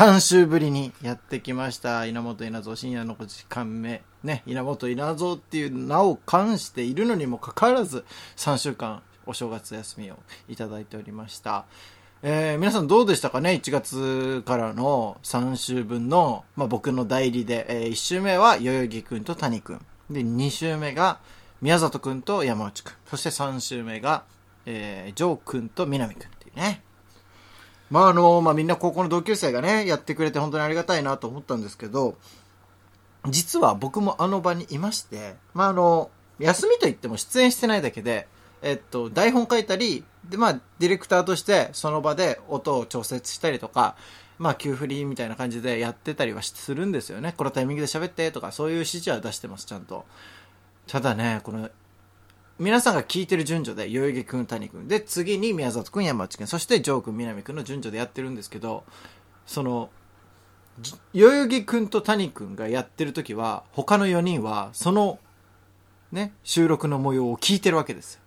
3週ぶりにやってきました。稲本稲造深夜の5時間目。ね、稲本稲造っていう名を冠しているのにもかかわらず、3週間お正月休みをいただいておりました。えー皆さんどうでしたかね ?1 月からの3週分の、まあ、僕の代理で、え1週目は代々木くんと谷くん。で、2週目が宮里くんと山内くん。そして3週目が、えー、ジョーくんと南くんっていうね。まああの、まあみんな高校の同級生がね、やってくれて本当にありがたいなと思ったんですけど、実は僕もあの場にいまして、まああの、休みといっても出演してないだけで、えっと、台本書いたり、で、まあ、ディレクターとしてその場で音を調節したりとか、まあ、急振りみたいな感じでやってたりはするんですよね。このタイミングで喋ってとか、そういう指示は出してます、ちゃんと。ただね、この、皆さんが聞いてる順序で、代々木くん、谷くん。で、次に宮里くん、山内くん。そして、ジョーくん、南くんの順序でやってるんですけど、その、代々木くんと谷くんがやってる時は、他の4人は、その、ね、収録の模様を聞いてるわけですよ。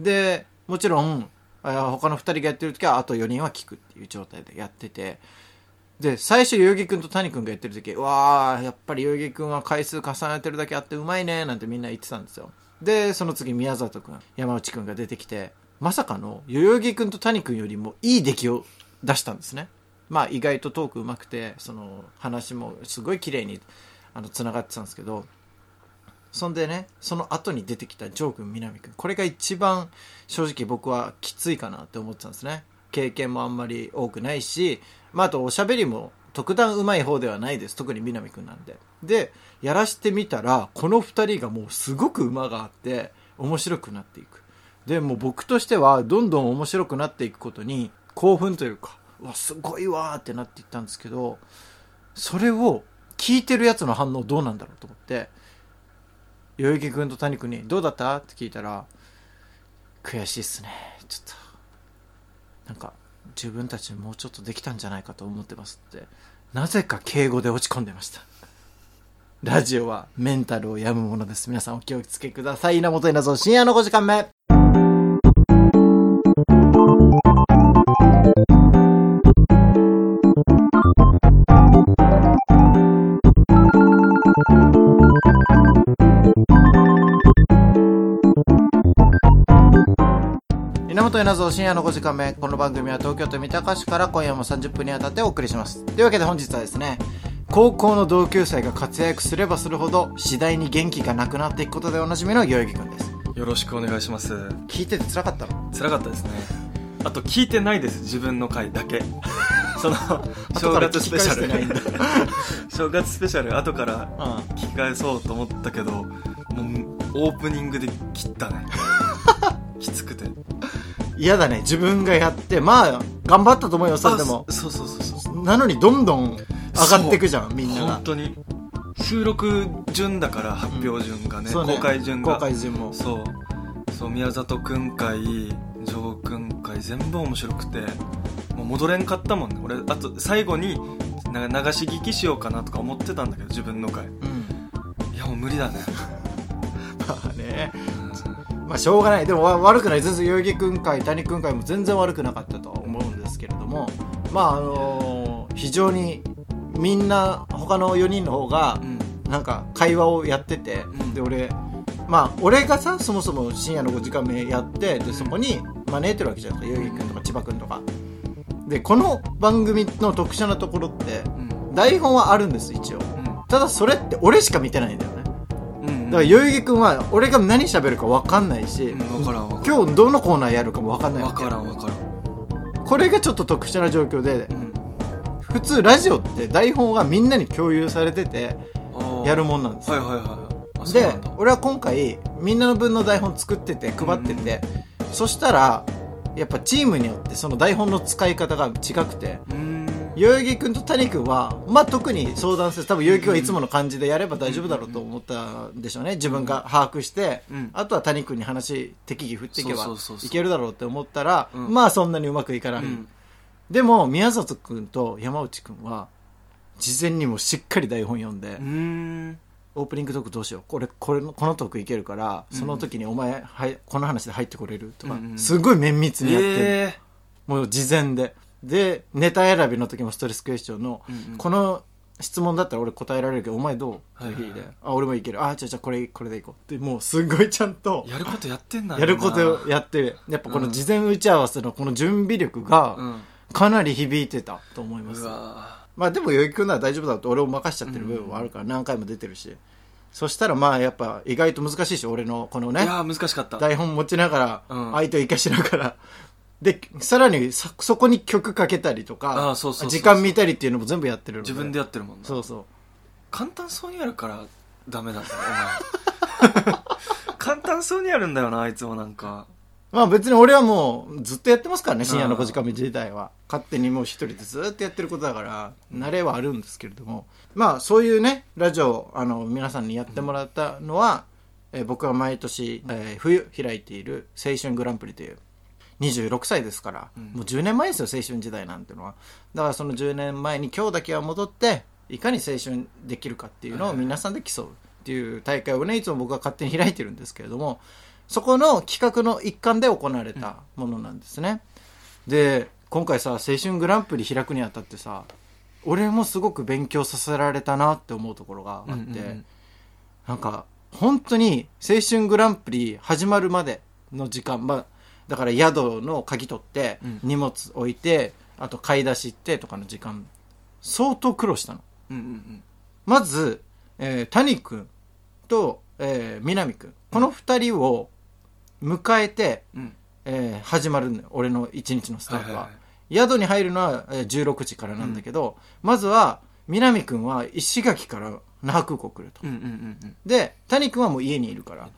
で、もちろん、他の2人がやってる時は、あと4人は聞くっていう状態でやってて、で、最初、代々木くんと谷くんがやってる時、わー、やっぱり代々木くんは回数重ねてるだけあってうまいね、なんてみんな言ってたんですよ。で、その次、宮里くん、山内くんが出てきて、まさかの、代々木くんと谷くんよりもいい出来を出したんですね。まあ、意外とトークうまくて、その、話もすごい綺麗に、あの、繋がってたんですけど、そんでね、その後に出てきたジョー君、南君。これが一番正直僕はきついかなって思ってたんですね。経験もあんまり多くないし、まあ、あとおしゃべりも特段上手い方ではないです。特に南君なんで。で、やらしてみたら、この二人がもうすごく馬があって、面白くなっていく。で、も僕としては、どんどん面白くなっていくことに、興奮というか、うわ、すごいわーってなっていったんですけど、それを聞いてるやつの反応どうなんだろうと思って、代々木くんと谷くんに「どうだった?」って聞いたら「悔しいっすねちょっとなんか自分たちもうちょっとできたんじゃないかと思ってます」ってなぜか敬語で落ち込んでましたラジオはメンタルを病むものです。皆さんお気をつけください。稲本稲造深夜の5時間目。稲本稲造深夜の5時間目。この番組は東京都三鷹市から今夜も30分にわたってお送りします。というわけで本日はですね高校の同級生が活躍すればするほど次第に元気がなくなっていくことでおなじみの代々木くんです。よろしくお願いします。聞いてて辛かったの？辛かったですね。あと聞いてないです。自分の回だけ。その正月スペシャル。正月スペシャル。後からうん。聞き返そうと思ったけどもうオープニングで切ったね。きつくて。嫌だね。自分がやってまあ頑張ったと思うよそれでも。そうそうそうそう。なのにどんどん上がっていくじゃんみんなが。本当に。収録順だから発表順がね,、そうね。公開順が。公開順も。そう。そう宮里くん会城くん会全部面白くてもう戻れんかったもんね。俺あと最後にな流し聞きしようかなとか思ってたんだけど自分の回。うん。いやもう無理だね、まあね。まあしょうがない。でもわ悪くない。全然代々木くん会谷くん会も全然悪くなかったとは思うんですけれども。まああのー非常にみんな他の4人の方がうん。なんか会話をやってて、うん。で俺まあ俺がさそもそも深夜の5時間目やってでそこに招いてるわけじゃないですか。代々木くんとか千葉くんとか。でこの番組の特殊なところってうん。台本はあるんです一応。ただそれって俺しか見てないんだよね。うんうん。だから代々木くんは俺が何喋るか分かんないし、うん今日どのコーナーやるかも分かんないわ分けからん分からん。これがちょっと特殊な状況でうん普通ラジオって台本がみんなに共有されててやるもんなんです。よ、はいはいはい。で俺は今回みんなの分の台本作ってて配ってて、そしたらやっぱチームによってその台本の使い方が違くて代々木君と谷君は、まあ、特に相談せず多分代々木はいつもの感じでやれば大丈夫だろうと思ったんでしょうね。自分が把握して、うん。あとは谷君に話適宜振っていけばいけるだろうって思ったら、うん。まあそんなにうまくいかない、うんでも宮里君と山内君は事前にもしっかり台本読んで、うーん。オープニングトークどうしよう。これこれのこのトークいけるからその時にお前、はい、この話で入ってこれる。とか、うんうん。すごい綿密にやってる、えもう事前で。でネタ選びの時もストレスクエスチョンの、うんうん。この質問だったら俺答えられるけどお前どう？はいはいはいって聞い。てあ俺もいける。あじゃあじゃあこれこれでいこう。ってもうすごいちゃんとやることやってんだやることやってやっぱこの事前打ち合わせのこの準備力がうんかなり響いてたと思います、まあでも余裕くんなら大丈夫だと俺を任しちゃってる部分はあるから何回も出てるし、そしたらまあやっぱ意外と難しいし俺のこのねいやー難しかった。台本持ちながらうん。相手を生かしながら。でさらにそそこに曲かけたりとあか時間見たりっていうのも全部やってるの自分でやってるもんな。そうそう。簡単そうにやるからダメだよお前。簡単そうにやるんだよなあいつもなんかまあ別に俺はもうずっとやってますからね深夜の5時間目自体は。勝手にもう一人でずっとやってることだから慣れはあるんですけれども。まあそういうねラジオあの皆さんにやってもらったのは、えー僕は毎年、えー冬開いている青春グランプリという26歳ですから、うん。もう10年前ですよ青春時代なんてのは。だからその10年前に今日だけは戻っていかに青春できるかっていうのを皆さんで競うっていう大会をねいつも僕は勝手に開いてるんですけれどもそこの企画の一環で行われたものなんですね、で今回さ青春グランプリ開くにあたってさ俺もすごく勉強させられたなって思うところがあって、うんうんうん。なんか本当に青春グランプリ始まるまでの時間、まあ、だから宿の鍵取ってうん。荷物置いて、あと買い出し行ってとかの時間相当苦労したの。うんうんまず、えー谷君と、えー南君この二人を迎えて、うん。うんえー始まる俺の一日のスタートは,、はいはい宿に入るのはえー16時からなんだけど、まずは南君は石垣から那覇空港来ると、うんうんうんうん。で谷君はもう家にいるから。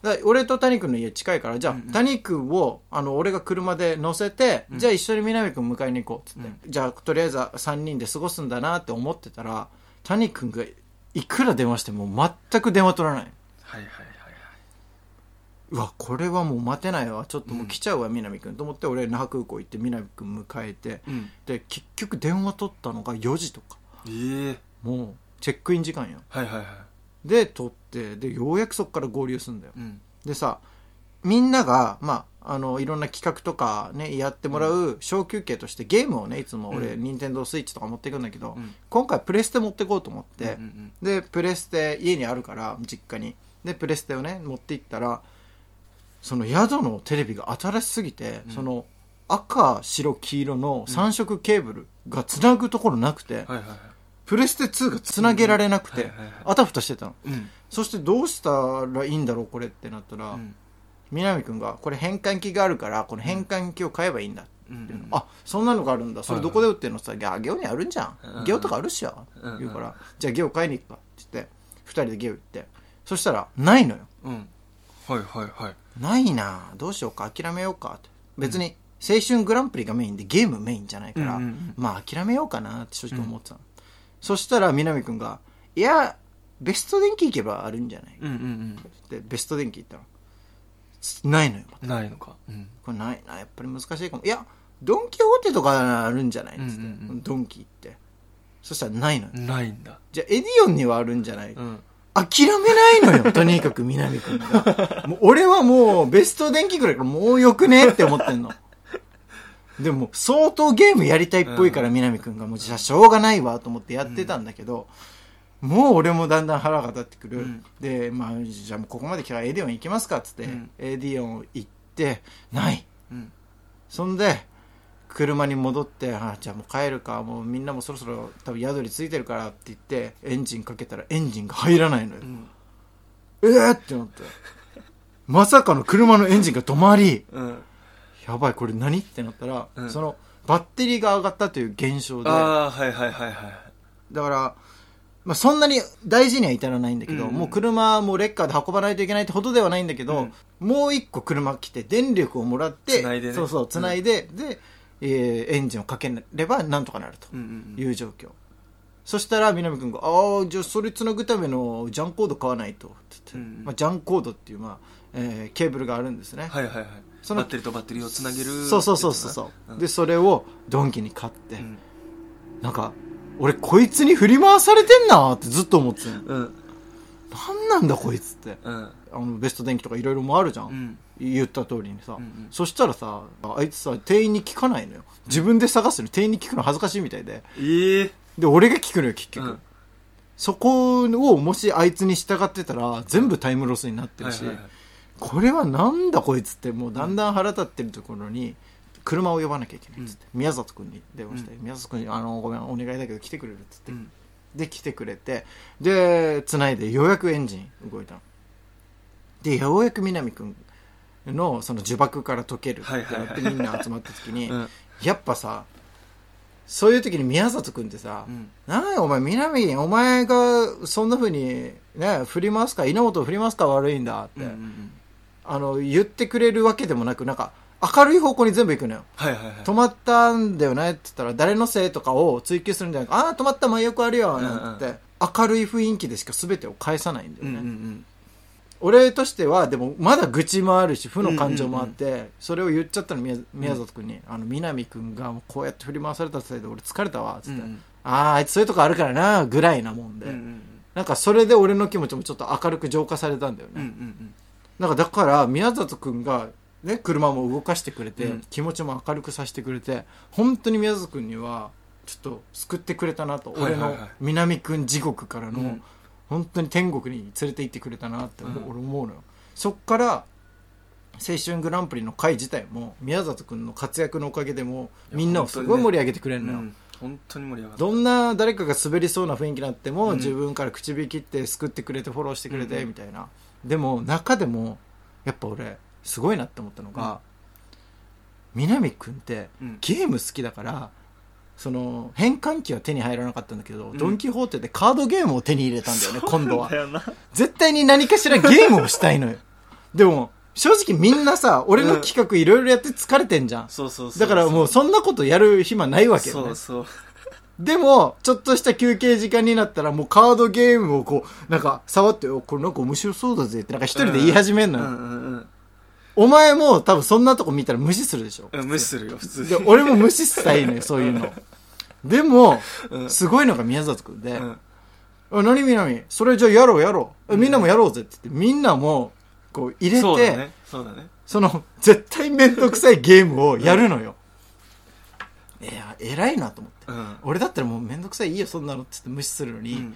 だから俺と谷君の家近いからじゃあ、うんうん。谷君をあの俺が車で乗せて、うん。じゃあ一緒に南君迎えに行こうっつって、うじゃあとりあえず3人で過ごすんだなって思ってたら谷君がいくら電話しても全く電話取らないはいはいうわこれはもう待てないわ。ちょっともう来ちゃうわ、南君。と思って俺那覇空港行って南君迎えてうん。で結局電話取ったのが4時とか。ええ。もうチェックイン時間よはいはいはい。で取ってでようやくそこから合流すんだよ。うん。でさみんなが、まあ、あのいろんな企画とか、ね、やってもらう小休憩としてゲームをねいつも俺、うん。任天堂スイッチとか持っていくんだけど、うん。今回プレステ持ってこうと思って、うんうん。でプレステ家にあるから実家に。でプレステをね持って行ったらその宿のテレビが新しすぎて、うん。その赤白黄色の3色ケーブルがつなぐところなくて、はいはいはい。プレステ2がつなげられなくて、はいはいはいあたふたしてたの。うん。そしてどうしたらいいんだろうこれってなったら、うん。南君がこれ変換器があるからこの変換器を買えばいいんだって。うん。いうの、あそんなのがあるんだ。それどこで売ってるの？さ「いやゲオにあるんじゃうんん。ゲオとかあるっしょ」うん言うから「じゃあゲオ買いに行くか」って言って2人でゲオ行って。そしたらないのよ。うん。はいはいはいないな。どうしようか。諦めようか。別に青春グランプリがメインでゲームメインじゃないから、うんうんうん。まあ諦めようかなって正直思ってたの、そしたら南君が「いやベスト電気行けばあるんじゃない?」うんうんでベスト電気行ったらないのようんないのか。うん。これないなやっぱり難しいかも。いやドン・キホーテとかあるんじゃない？っつって、うんうん。うんドンキ行って。そしたらないのよ、ないんだ。じゃあエディオンにはあるんじゃない、うん諦めないのよ。とにかく南君が。もう俺はもうベスト電気ぐらいからもうよくねって思ってんの。でも相当ゲームやりたいっぽいから南君が。もうじゃあしょうがないわと思ってやってたんだけど、もう俺もだんだん腹が立ってくる、うん。でまあじゃあもうここまで来たらエディオン行きますかっつって、うん。エディオン行ってない。うん。そんで車に戻ってあじゃあもう帰るか。もうみんなもそろそろ多分宿に着いてるからって言ってエンジンかけたらエンジンが入らないのよ、うん。えーってなって。まさかの車のエンジンが止まり。うん。やばいこれ何？ってなったら、うん。そのバッテリーが上がったという現象で。だかああはいはいはいはい。ら、まあ、そんなに大事には至らないんだけど、うん。うんもう車もうレッカーで運ばないといけないってほどではないんだけど、もう一個車来て電力をもらってね。そうそうつないで、で、えーエンジンをかければなんとかなると。いう状況、そしたら南君が「ああじゃあそれつなぐためのジャンコード買わないと」って言って、まあ、ジャンコードっていう、まあえーケーブルがあるんですね、はいはいはい。そのバッテリーとバッテリーをつなげるそうそうそうそうそう、うん。でそれをドンキに買って、うん。なんか俺こいつに振り回されてんなってずっと思ってたの。うん。なんなんだこいつって。うんあのベスト電気とかいろいろもあるじゃん、うん。言った通りにさ、うんうん。そしたらさあいつさ店員に聞かないのよ。自分で探すの店員に聞くの恥ずかしいみたいで。ええ。で俺が聞くのよ結局、うん。そこをもしあいつに従ってたら全部タイムロスになってるし、はいはいはい。これはなんだこいつってもうだんだん腹立ってるところに車を呼ばなきゃいけないっつって、宮里君に電話して、宮里君にあのごめんお願いだけど来てくれるっつって、うん。で来てくれて。で繋いでようやくエンジン動いたのでようやく南君のその呪縛から解けるってはいはいはい。やってみんな集まった時に、うん。やっぱさそういう時に宮里君ってさ、うん。なんやお前南お前がそんな風にね振り回すか稲本を振り回すか悪いんだって、うんうんうん。あの言ってくれるわけでもなくなんか明るい方向に全部行くのよ。はいはいはい。止まったんだよねって言ったら誰のせいとかを追求するんじゃなくああ止まったまあよくあるよなんて、うん。明るい雰囲気でしか全てを返さないんだよね、うんうんうん俺としてはでもまだ愚痴もあるし負の感情もあって、それを言っちゃったの宮宮里君に、あの南君がもうこうやって振り回されたせいで俺疲れたわっつって、うんうん。あああいつそういうとこあるからなぐらいなもんで、うんうんなんかそれで俺の気持ちもちょっと明るく浄化されたんだよね、うんうん。なんかだから宮里君が、ね、車も動かしてくれて、うん。気持ちも明るくさせてくれて本当に宮里君にはちょっと救ってくれたなと、はいはいはい。俺の南君地獄からの、うん本当に天国に連れて行ってくれたなって俺思うのよ。そっから青春グランプリの会自体も宮里君の活躍のおかげでもみんなをすごい盛り上げてくれるのよ、うん。本当に盛り上がどんな誰かが滑りそうな雰囲気になっても、うん。自分から口火切って救ってくれてフォローしてくれてうんみたいな、でも中でもやっぱ俺すごいなって思ったのが、南君ってうん。ゲーム好きだからその変換器は手に入らなかったんだけど、ん。ドン・キホーテでカードゲームを手に入れたんだよね今度はだよな。絶対に何かしらゲームをしたいのよ。でも正直みんなさ俺の企画いろいろやって疲れてんじゃん、そうそうそうだからもうそんなことやる暇ないわけよね。そうそうでも、ちょっとした休憩時間になったら、もうカードゲームをこう、なんか、触って、おこれなんか面白そうだぜって、なんか一人で言い始めんのよ。うんうんお前も多分そんなとこ見たら無視するでしょ。うん無視するよ普通にで、俺も無視したいのよ、そういうの。でも、うんすごいのが宮里くんで、うんあ、何みなみそれじゃあやろうやろう。えみんなもやろうぜって言って、みんなも、こう入れて、そうだねそうだねその、絶対めんどくさいゲームをやるのよ。いや、偉いなと思って。うん俺だったらもうめんどくさいいいよそんなのって言って無視するのに、うん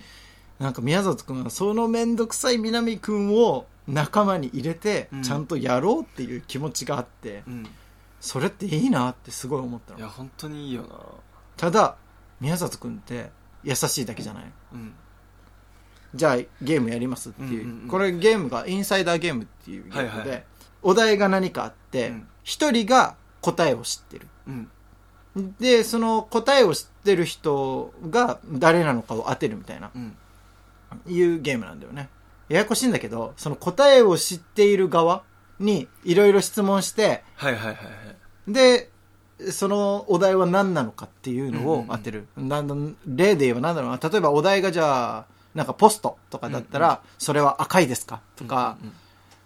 なんか宮里君はそのめんどくさい南君を仲間に入れてうん。ちゃんとやろうっていう気持ちがあって、うん。それっていいなってすごい思ったの。いや本当にいいよな。ただ宮里君って優しいだけじゃない。うん。じゃあゲームやりますっていう,、うんうんうん。これゲームがインサイダーゲームっていうゲームで、はいはい。はいお題が何かあってうん。一、人が答えを知ってる。うん。でその答えを知ってる人が誰なのかを当てるみたいなうん。いうゲームなんだよね。ややこしいんだけど、その答えを知っている側にいろいろ質問して、はいはいはいはいで、そのお題は何なのかっていうのを当てる。なんだ例で言えば何だろうな。例えばお題がじゃあ、なんかポストとかだったら、それは赤いですかとか、うん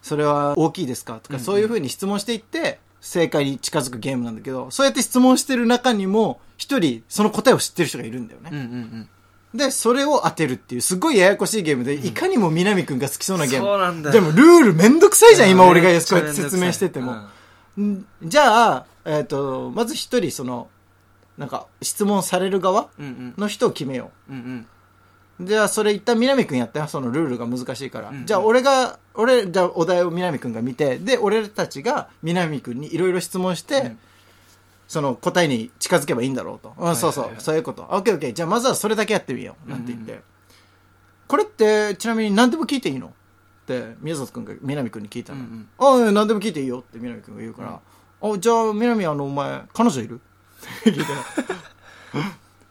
それは大きいですかとか、うんうんそういうふうに質問していって、正解に近づくゲームなんだけど、そうやって質問してる中にも、一人その答えを知ってる人がいるんだよね。うんうんで、それを当てるっていう、すごいややこしいゲームで、いかにも南くんが好きそうなゲーム。そうなんだよでも、ルールめんどくさいじゃん、今俺がこうやって説明してても。んじゃあ、えっ、と、まず一人、その、なんか、質問される側の人を決めようんうんう。じゃあ、それ一旦南くんやったよ、そのルールが難しいから。うんうんじゃあ、俺が、俺、じゃあ、お題を南くんが見て、で、俺たちが南くんにいろいろ質問して、うんその答えに近づけばいいんだろうと。うん、そうそう、そういうこと。オッケーオッケー。じゃあまずはそれだけやってみよう。なんて言って。うんこれって、ちなみに何でも聞いていいの？って、宮里くんが南くんに聞いたの。うんうんああ、何でも聞いていいよって南くんが言うから、あ、じゃあ南あの、お前、彼女いる？って聞いたら。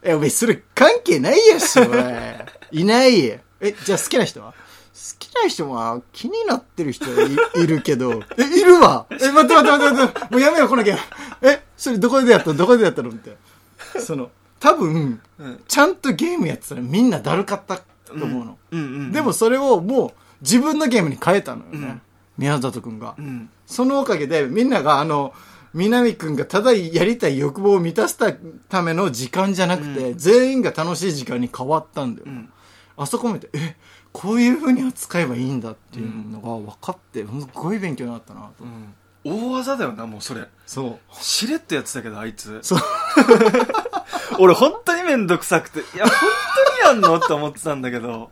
え、お前、それ関係ないやし、お前。いないえ、じゃあ好きな人は？好きな人は気になってる人はいいるけど、え、いるわえ、待って待って待って待って、もうやめよう、このゲーム。え、それどこでやったの？どこでやったの？って。その、多分、うんちゃんとゲームやってたらみんなだるかったと思うの。うんうんでもそれをもう自分のゲームに変えたのよね。うん宮里くんが。うんそのおかげでみんながあの、南くんがただやりたい欲望を満たすたための時間じゃなくて、全員が楽しい時間に変わったんだよ。うんあそこまでえこういうふうに扱えばいいんだっていうのが分かってすごい勉強になったなと、うん、大技だよなもうそれ。そう。しれっとやってたけどあいつ。そう。俺本当にめんどくさくていや本当にやんのって思ってたんだけど。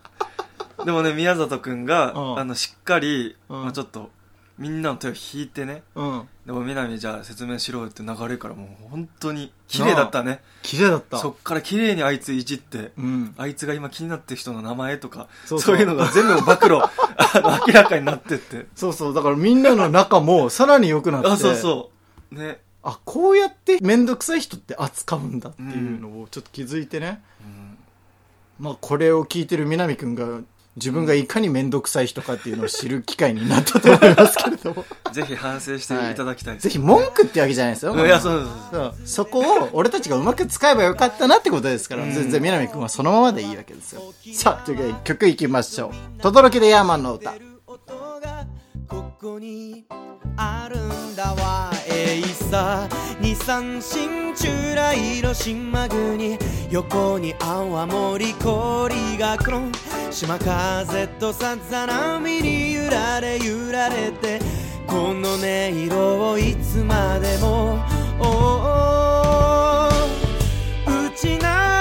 でもね宮里くんが、うん。あのしっかり、うん。まあ、ちょっとみんなの手を引いてね。うん。でも南じゃあ説明しろよって流れからもう本当に綺麗だったね。綺麗だった。そっから綺麗にあいついじってうん。あいつが今気になってる人の名前とかそそう。そうういうのが全部暴露 明らかになってって。そうそう。だからみんなの仲もさらに良くなって。あそうそう。ね、あこうやって面倒くさい人って扱うんだっていうのをちょっと気づいてね、うん。まあこれを聞いてる南くんが自分がいかに面倒くさい人かっていうのを知る機会になったと思いますけれども。ぜひ反省していただきたいです、ぜひ文句ってわけじゃないですよ。いやそうそうそこを俺たちがうまく使えばよかったなってことですから、全然南くんはそのままでいいわけですよ。さあというわけで曲いきましょう。轟でヤーマンの歌。ここにあるんだわえいさ二三新中来の島国。横に泡盛氷がこの島風とさざ波に揺られ揺られて。この音色をいつまでも。おうちな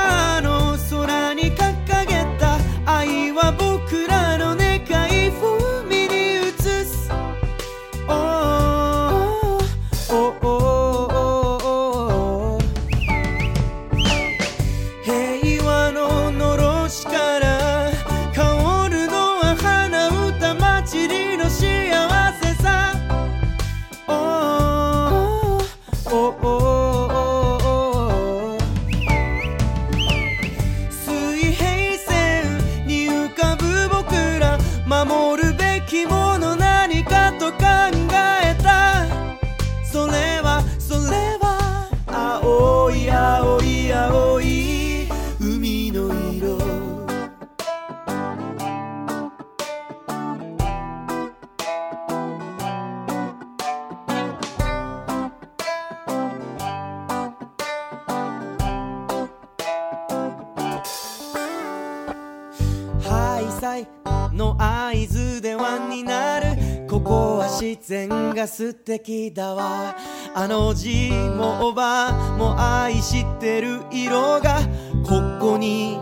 敵だわ。あの字もおばも愛してる色がここに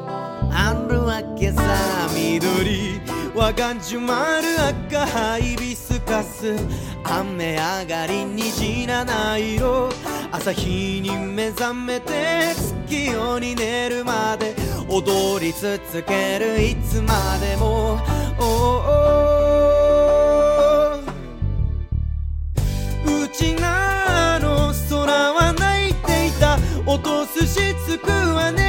あるわけさ緑はがんじゅまる赤ハイビスカス。雨上がり虹七色。朝日に目覚めて月夜に寝るまで。踊り続けるいつまでも。おー。落とすしつくわね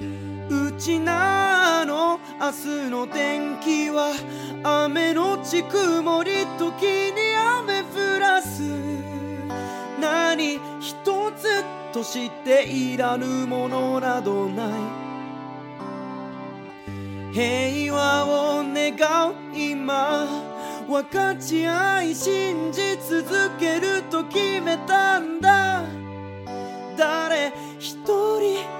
うちなの明日の天気は雨のち曇り時に雨降らす。何一つとしていらぬものなどない。平和を願う今分かち合い信じ続けると決めたんだ誰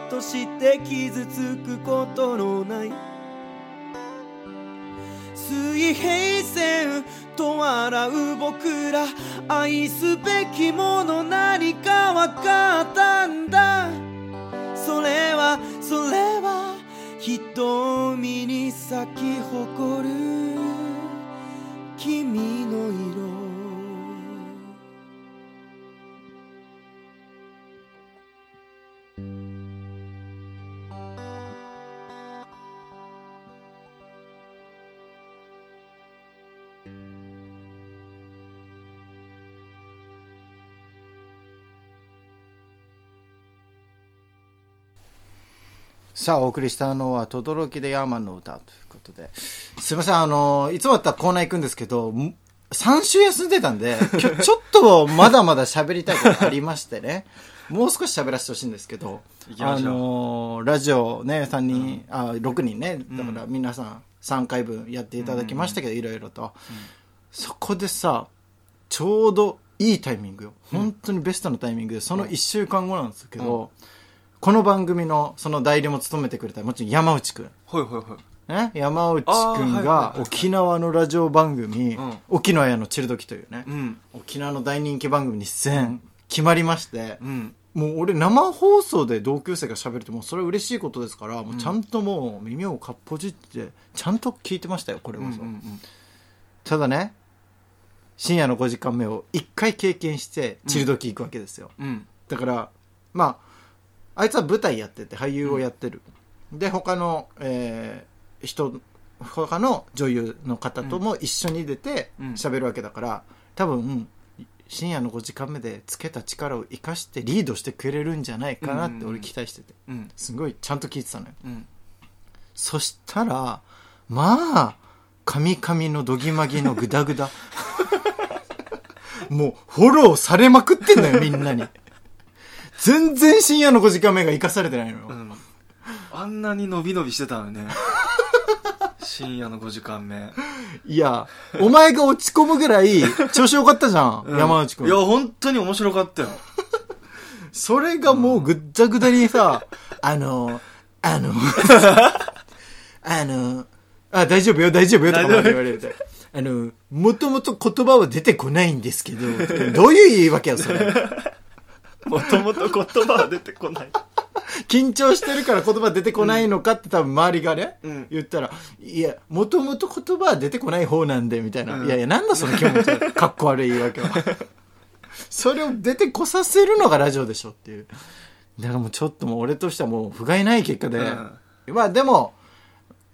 として傷つくことのない。水平線と笑う僕ら愛すべきもの何か分かったんだ。それはそれは瞳に咲き誇る君の色。さあ、お送りしたのは、とどろきでヤーマンの歌ということで。すいません、あの、いつもだったらコーナー行くんですけど、ん3週休んでたんで、今日 ちょっとまだまだ喋りたいことありましてね。もう少し喋らせてほしいんですけど、あの、ラジオね、3人、あ、6人ね、だから皆さん3回分やっていただきましたけど、いろいろと。そこでさ、ちょうどいいタイミングよ。本当にベストのタイミングで、その1週間後なんですけど、この番組のその代理も務めてくれた、もちろん山内くん。ほいほいほい。ね、山内くんがはい沖縄のラジオ番組、うん。沖縄屋のチルドキというね、うん。沖縄の大人気番組に出演決まりまして、うん。もう俺生放送で同級生が喋るってもうそれは嬉しいことですから、もうちゃんともう耳をかっぽじってちゃんと聞いてましたよこれこそ、ただね深夜の5時間目を1回経験してチルドキ行くわけですよ、うん。だからまああいつは舞台やってて俳優をやってる、で他の、えー人他の女優の方とも一緒に出てうん。喋るわけだから多分深夜の5時間目でつけた力を生かしてリードしてくれるんじゃないかなって俺期待してて。うん。すごいちゃんと聞いてたのよ。うん。そしたらまあカミカミのドギマギのグダグダ。もうフォローされまくってんのよみんなに全然深夜の5時間目が生かされてないのよ、うん。あんなに伸び伸びしてたのにね。深夜の5時間目。いやお前が落ち込むぐらい調子よかったじゃん、山内くんいや本当に面白かったよ。それがもうぐっちゃぐだにさ、あの、あの、あの、あ、大丈夫よ、大丈夫よ、とかまで言われて。あの、もともと言葉は出てこないんですけど、どういう言い訳よ、それ。もともと言葉は出てこない緊張してるから言葉出てこないのかって多分周りがね、うん言ったら、いや、もともと言葉は出てこない方なんで、みたいな。うんいやいや、なんだその気持ちは。かっこ悪い言い訳は。それを出てこさせるのがラジオでしょっていう。だからもうちょっともう俺としてはもう不甲斐ない結果で。まあでも、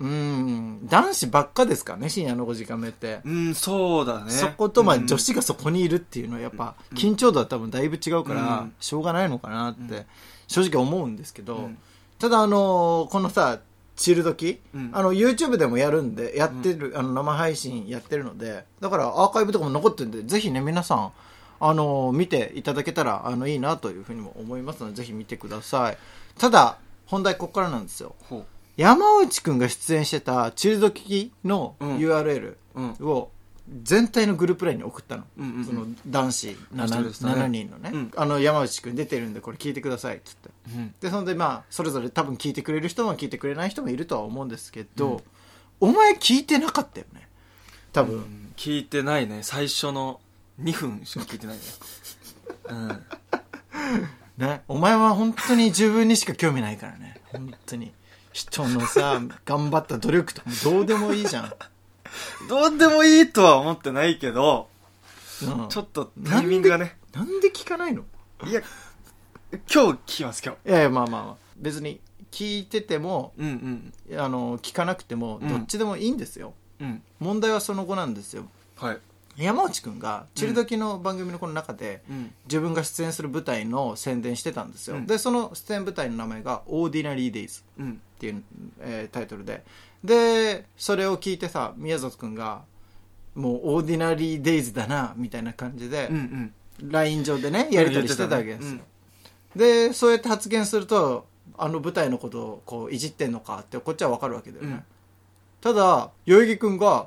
うーん、男子ばっかですからね、深夜の5時間目って。うんそうだね。そこと、まあ、うん女子がそこにいるっていうのはやっぱ、緊張度は多分だいぶ違うから、うん。しょうがないのかなって、正直思うんですけど、うん。ただあのーこのさ、チル時、うん。あの、YouTube でもやるんで、やってる、あの、生配信やってるので、だからアーカイブとかも残ってるんで、ぜひね、皆さん、あのー見ていただけたら、あの、いいなというふうにも思いますので、ぜひ見てください。ただ、本題ここからなんですよ。ほ山内くんが出演してたチルドキのうん URL うんを全体のグループラインに送ったの。うんうんうんその男子 7, そうでしたね7人のね、うんあの山内くん出てるんでこれ聞いてくださいっつって。うんで、そんでまあ、それぞれ多分聞いてくれる人も聞いてくれない人もいるとは思うんですけど、お前聞いてなかったよね。多分。聞いてないね最初の2分しか聞いてないね うんね。お前は本当に自分にしか興味ないからね。本当に。人のさ、頑張った努力とかもどうでもいいじゃん。どうでもいいとは思ってないけどうん。ちょっとタイミングがね。なんで聞かないの？いや今日聞きます今日。いやいや、まあまあまあ。別に聞いてても、うんうん。あの、聞かなくても、うん。どっちでもいいんですよ。うん。問題はその後なんですよ。はい。山内くんが、チルドキの番組のこの中で、うん。自分が出演する舞台の宣伝してたんですよ。うん。で、その出演舞台の名前が、オーディナリー・デイズうんっていう、えータイトルで。で、それを聞いてさ、宮里くんが、もう、オーディナリー・デイズだな、みたいな感じでうんう、ん。LINE 上でね、やり取りしてたわけですよ。うんでそうやって発言するとあの舞台のことをこういじってんのかってこっちは分かるわけだよね、うん。ただ代々木君が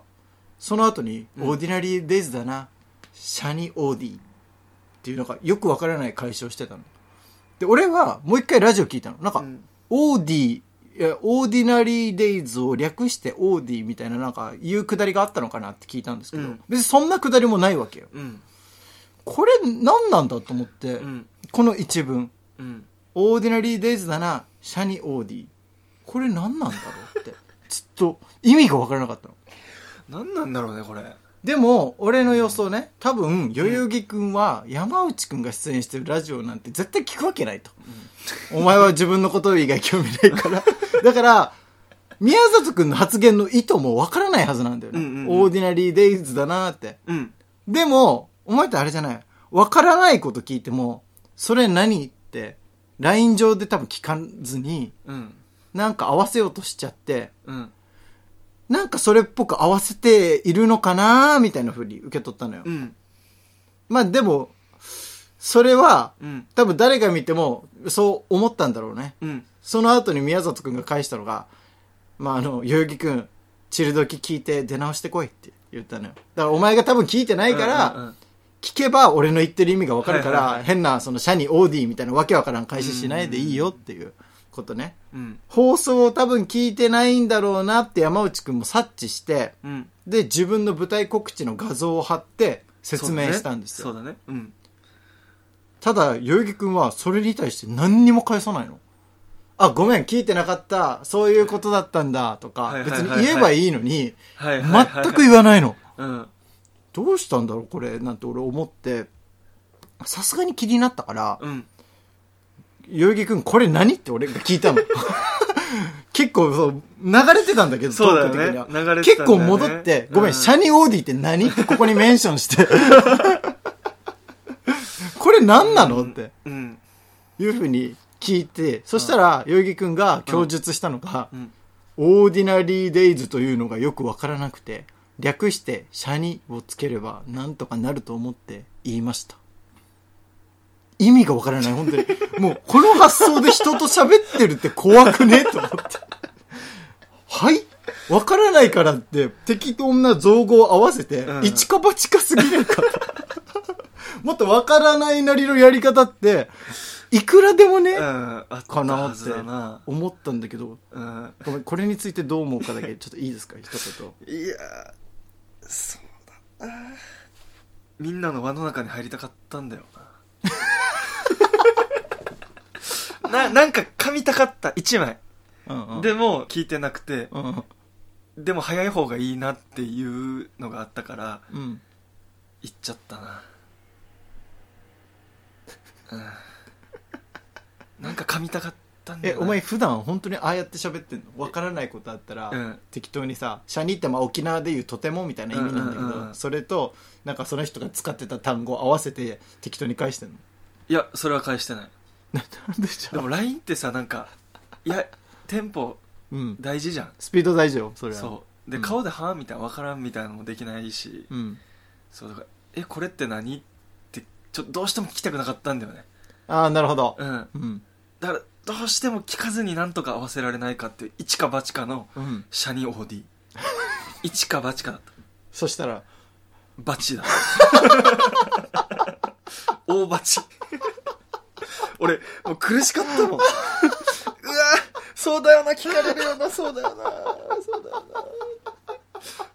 その後に「うん。オーディナリー・デイズだなシャニ・オーディ」っていうなんかよく分からない解消してたの。で俺はもう一回ラジオ聞いたの。なんか、うん。オーディいやオーディナリー・デイズを略してオーディみたいななんか言うくだりがあったのかなって聞いたんですけど、うん。別にそんなくだりもないわけよ。うん。これ何なんだと思って、うん。この一文。うん。オーディナリーデイズだな、シャニオーディ。これ何なんだろうって。ずっと意味が分からなかったの。何なんだろうねこれでも、俺の予想ね、多分、代々木くんは山内くんが出演してるラジオなんて絶対聞くわけないと。お前は自分のこと以外興味ないから。だから、宮里くんの発言の意図も分からないはずなんだよね。うんうんうんオーディナリーデイズだなって。うんでも、お前ってあれじゃない？分からないこと聞いても、それ何って、LINE 上で多分聞かずに、うんなんか合わせようとしちゃって、うんなんかそれっぽく合わせているのかなみたいな風に受け取ったのよ。うんまあでも、それは、うん多分誰が見てもそう思ったんだろうね。うんその後に宮里くんが返したのが、まああの、代々木くん、チルドキ聞いて出直してこいって言ったのよ。だからお前が多分聞いてないから、うんうんうん聞けば俺の言ってる意味がわかるから、変なそのシャニオーディみたいなわけわからん返ししないでいいよっていうことね。うん。放送を多分聞いてないんだろうなって山内くんも察知して、うん。で、自分の舞台告知の画像を貼って説明したんですよ。そうだね。そうだね。ただ、代々木くんはそれに対して何にも返さないの。あ、ごめん、聞いてなかった。そういうことだったんだ、とか、別に言えばいいのに、全く言わないの。うん。どうしたんだろう、これ、なんて俺思って、さすがに気になったから、うん代々木くん、これ何って俺が聞いたの。結構そう、流れてたんだけど、そうだよね。トーク的には。ね。結構戻って、ごめん、うんシャニオーディって何ってここにメンションして。これ何なのって。うん。いうふうに聞いて、そしたら、代々木くんが供述したのが、うん。オーディナリーデイズというのがよくわからなくて、略して、シャニをつければなんとかなると思って言いました。意味がわからない、本当に。もう、この発想で人と喋ってるって怖くね？と思って。はい？わからないからって、適当な造語を合わせて、うん。一か八かすぎるかと。もっとわからないなりのやり方って、いくらでもね、うんあったかなって思ったんだけど、うん。ごめん、これについてどう思うかだけ、ちょっといいですか、一言。いやーそうだな。みんなの輪の中に入りたかったんだよなななんか噛みたかった1枚。うんうん、でも聞いてなくて。うんでも早い方がいいなっていうのがあったからうん。言っちゃったな。うん。なんか噛みたかったんだえ、よな。お前普段本当にああやって喋ってんの？わからないことあったら、うん。適当にさ、シャニってまあ沖縄でいうとてもみたいな意味なんだけど、うんうんうん。それと、なんかその人が使ってた単語を合わせて適当に返してんの？いやそれは返してないでじゃでも LINE ってさなんかいやテンポうん。大事じゃんスピード大事よ、それは。そうで、うん顔で「は?」みたいな分からんみたいなのもできないし、う。うん。そうだから「えこれって何?」ってちょっとどうしても聞きたくなかったんだよねああ、なるほど。うんうん。だからどうしても聞かずになんとか合わせられないかっていう一か八かのうん。シャニオーディ 一か八かだったそしたら、バチだ 大バチ俺もう苦しかったもん。うわそうだよな聞かれるよなそうだよなそうだよな。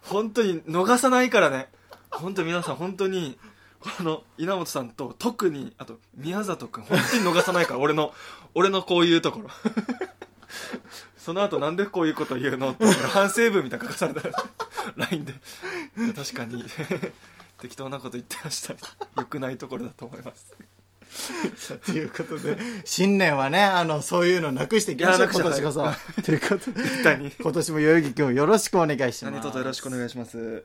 本当に逃さないからね。本当皆さん本当にこの稲本さんと特にあと宮里君本当に逃さないから俺の俺のこういうところ。その後なんでこういうこと言うのって反省文みたいな書かされた LINE で。確かに適当なこと言ってました。良くないところだと思います。ということで、新年はね、あの、そういうのなくしていきましょう、今年こそ。ということで、谷今年も代々木君よろしくお願いします。何卒よろしくお願いします。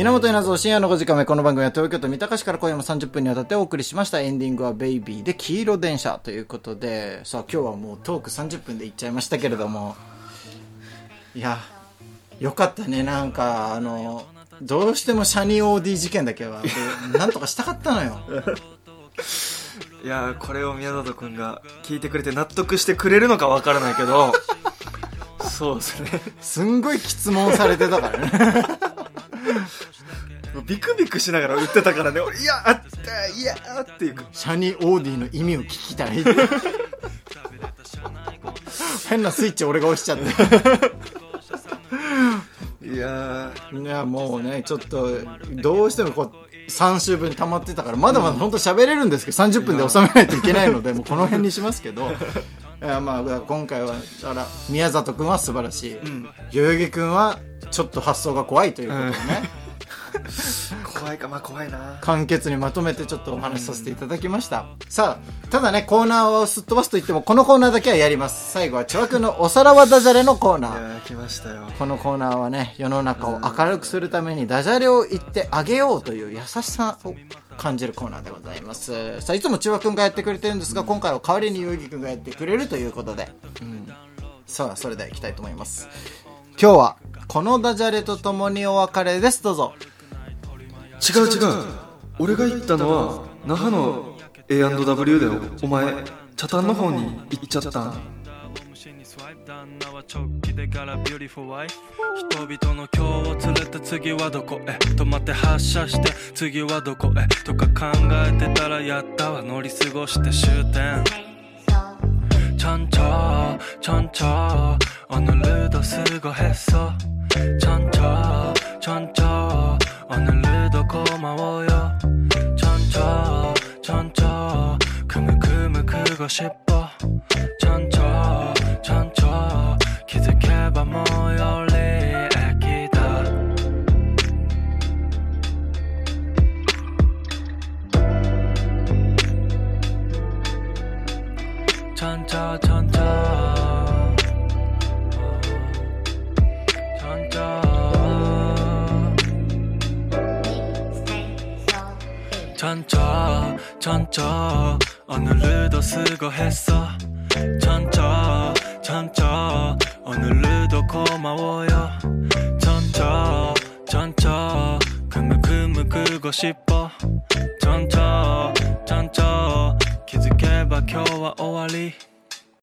稲本稲造深夜の5時間目この番組は東京都三鷹市から今夜も30分にわたってお送りしました。エンディングはベイビーで黄色電車ということで。さあ今日はもうトーク30分でいっちゃいましたけれども。いやよかったね。なんかあのどうしてもシャニオーディ事件だけは俺なんとかしたかったのよ。いやーこれを宮里君が聞いてくれて納得してくれるのかわからないけどそうですね。すんごい質問されてたからね。ビクビクしながら売ってたからね。俺いやあったいやーっていう。かシャニオーディの意味を聞きたい。変なスイッチ俺が押しちゃって。いやいやもうねちょっとどうしてもこう3週分溜まってたからまだまだ本当喋れるんですけど30分で収めないといけないのでもうこの辺にしますけど。いやまあ今回はだから宮里君は素晴らしい、ん。代々木君はちょっと発想が怖いということでね、ー怖いかまあ怖いな。簡潔にまとめてちょっとお話しさせていただきました、さあただねコーナーをすっ飛ばすと言ってもこのコーナーだけはやります。最後は千葉君のおさらばダジャレのコーナいー来ましたよ。このコーナーはね世の中を明るくするためにダジャレを言ってあげようという優しさを感じるコーナーでございます。さあいつも千葉くんがやってくれてるんですが今回は代わりにゆうぎくんがやってくれるということで、うん、さあそれではいきたいと思います。今日はこのダジャレとともにお別れです。どうぞ違う違う。俺が言ったのは那覇の A&W でお前茶炭の方に行っちゃったは直帰でビューティフォワイ人々の今日を連れて次はどこへ？止まって発車して次はどこへ？とか考えてたらやったわ。乗り過ごして終点。ちゃんちょちゃんちょあのルードすごへそ。ちゃんちょ 싶어. 천천 천천 기특해봐 모여리 애기다. 천천 천천 천천 천천 천천 오늘도 수고했어. 천천 천천 오늘도 고마워요. 천천 천천 그만큼은 그고 싶어. 천천 천천 기특해봐 겨와 오월이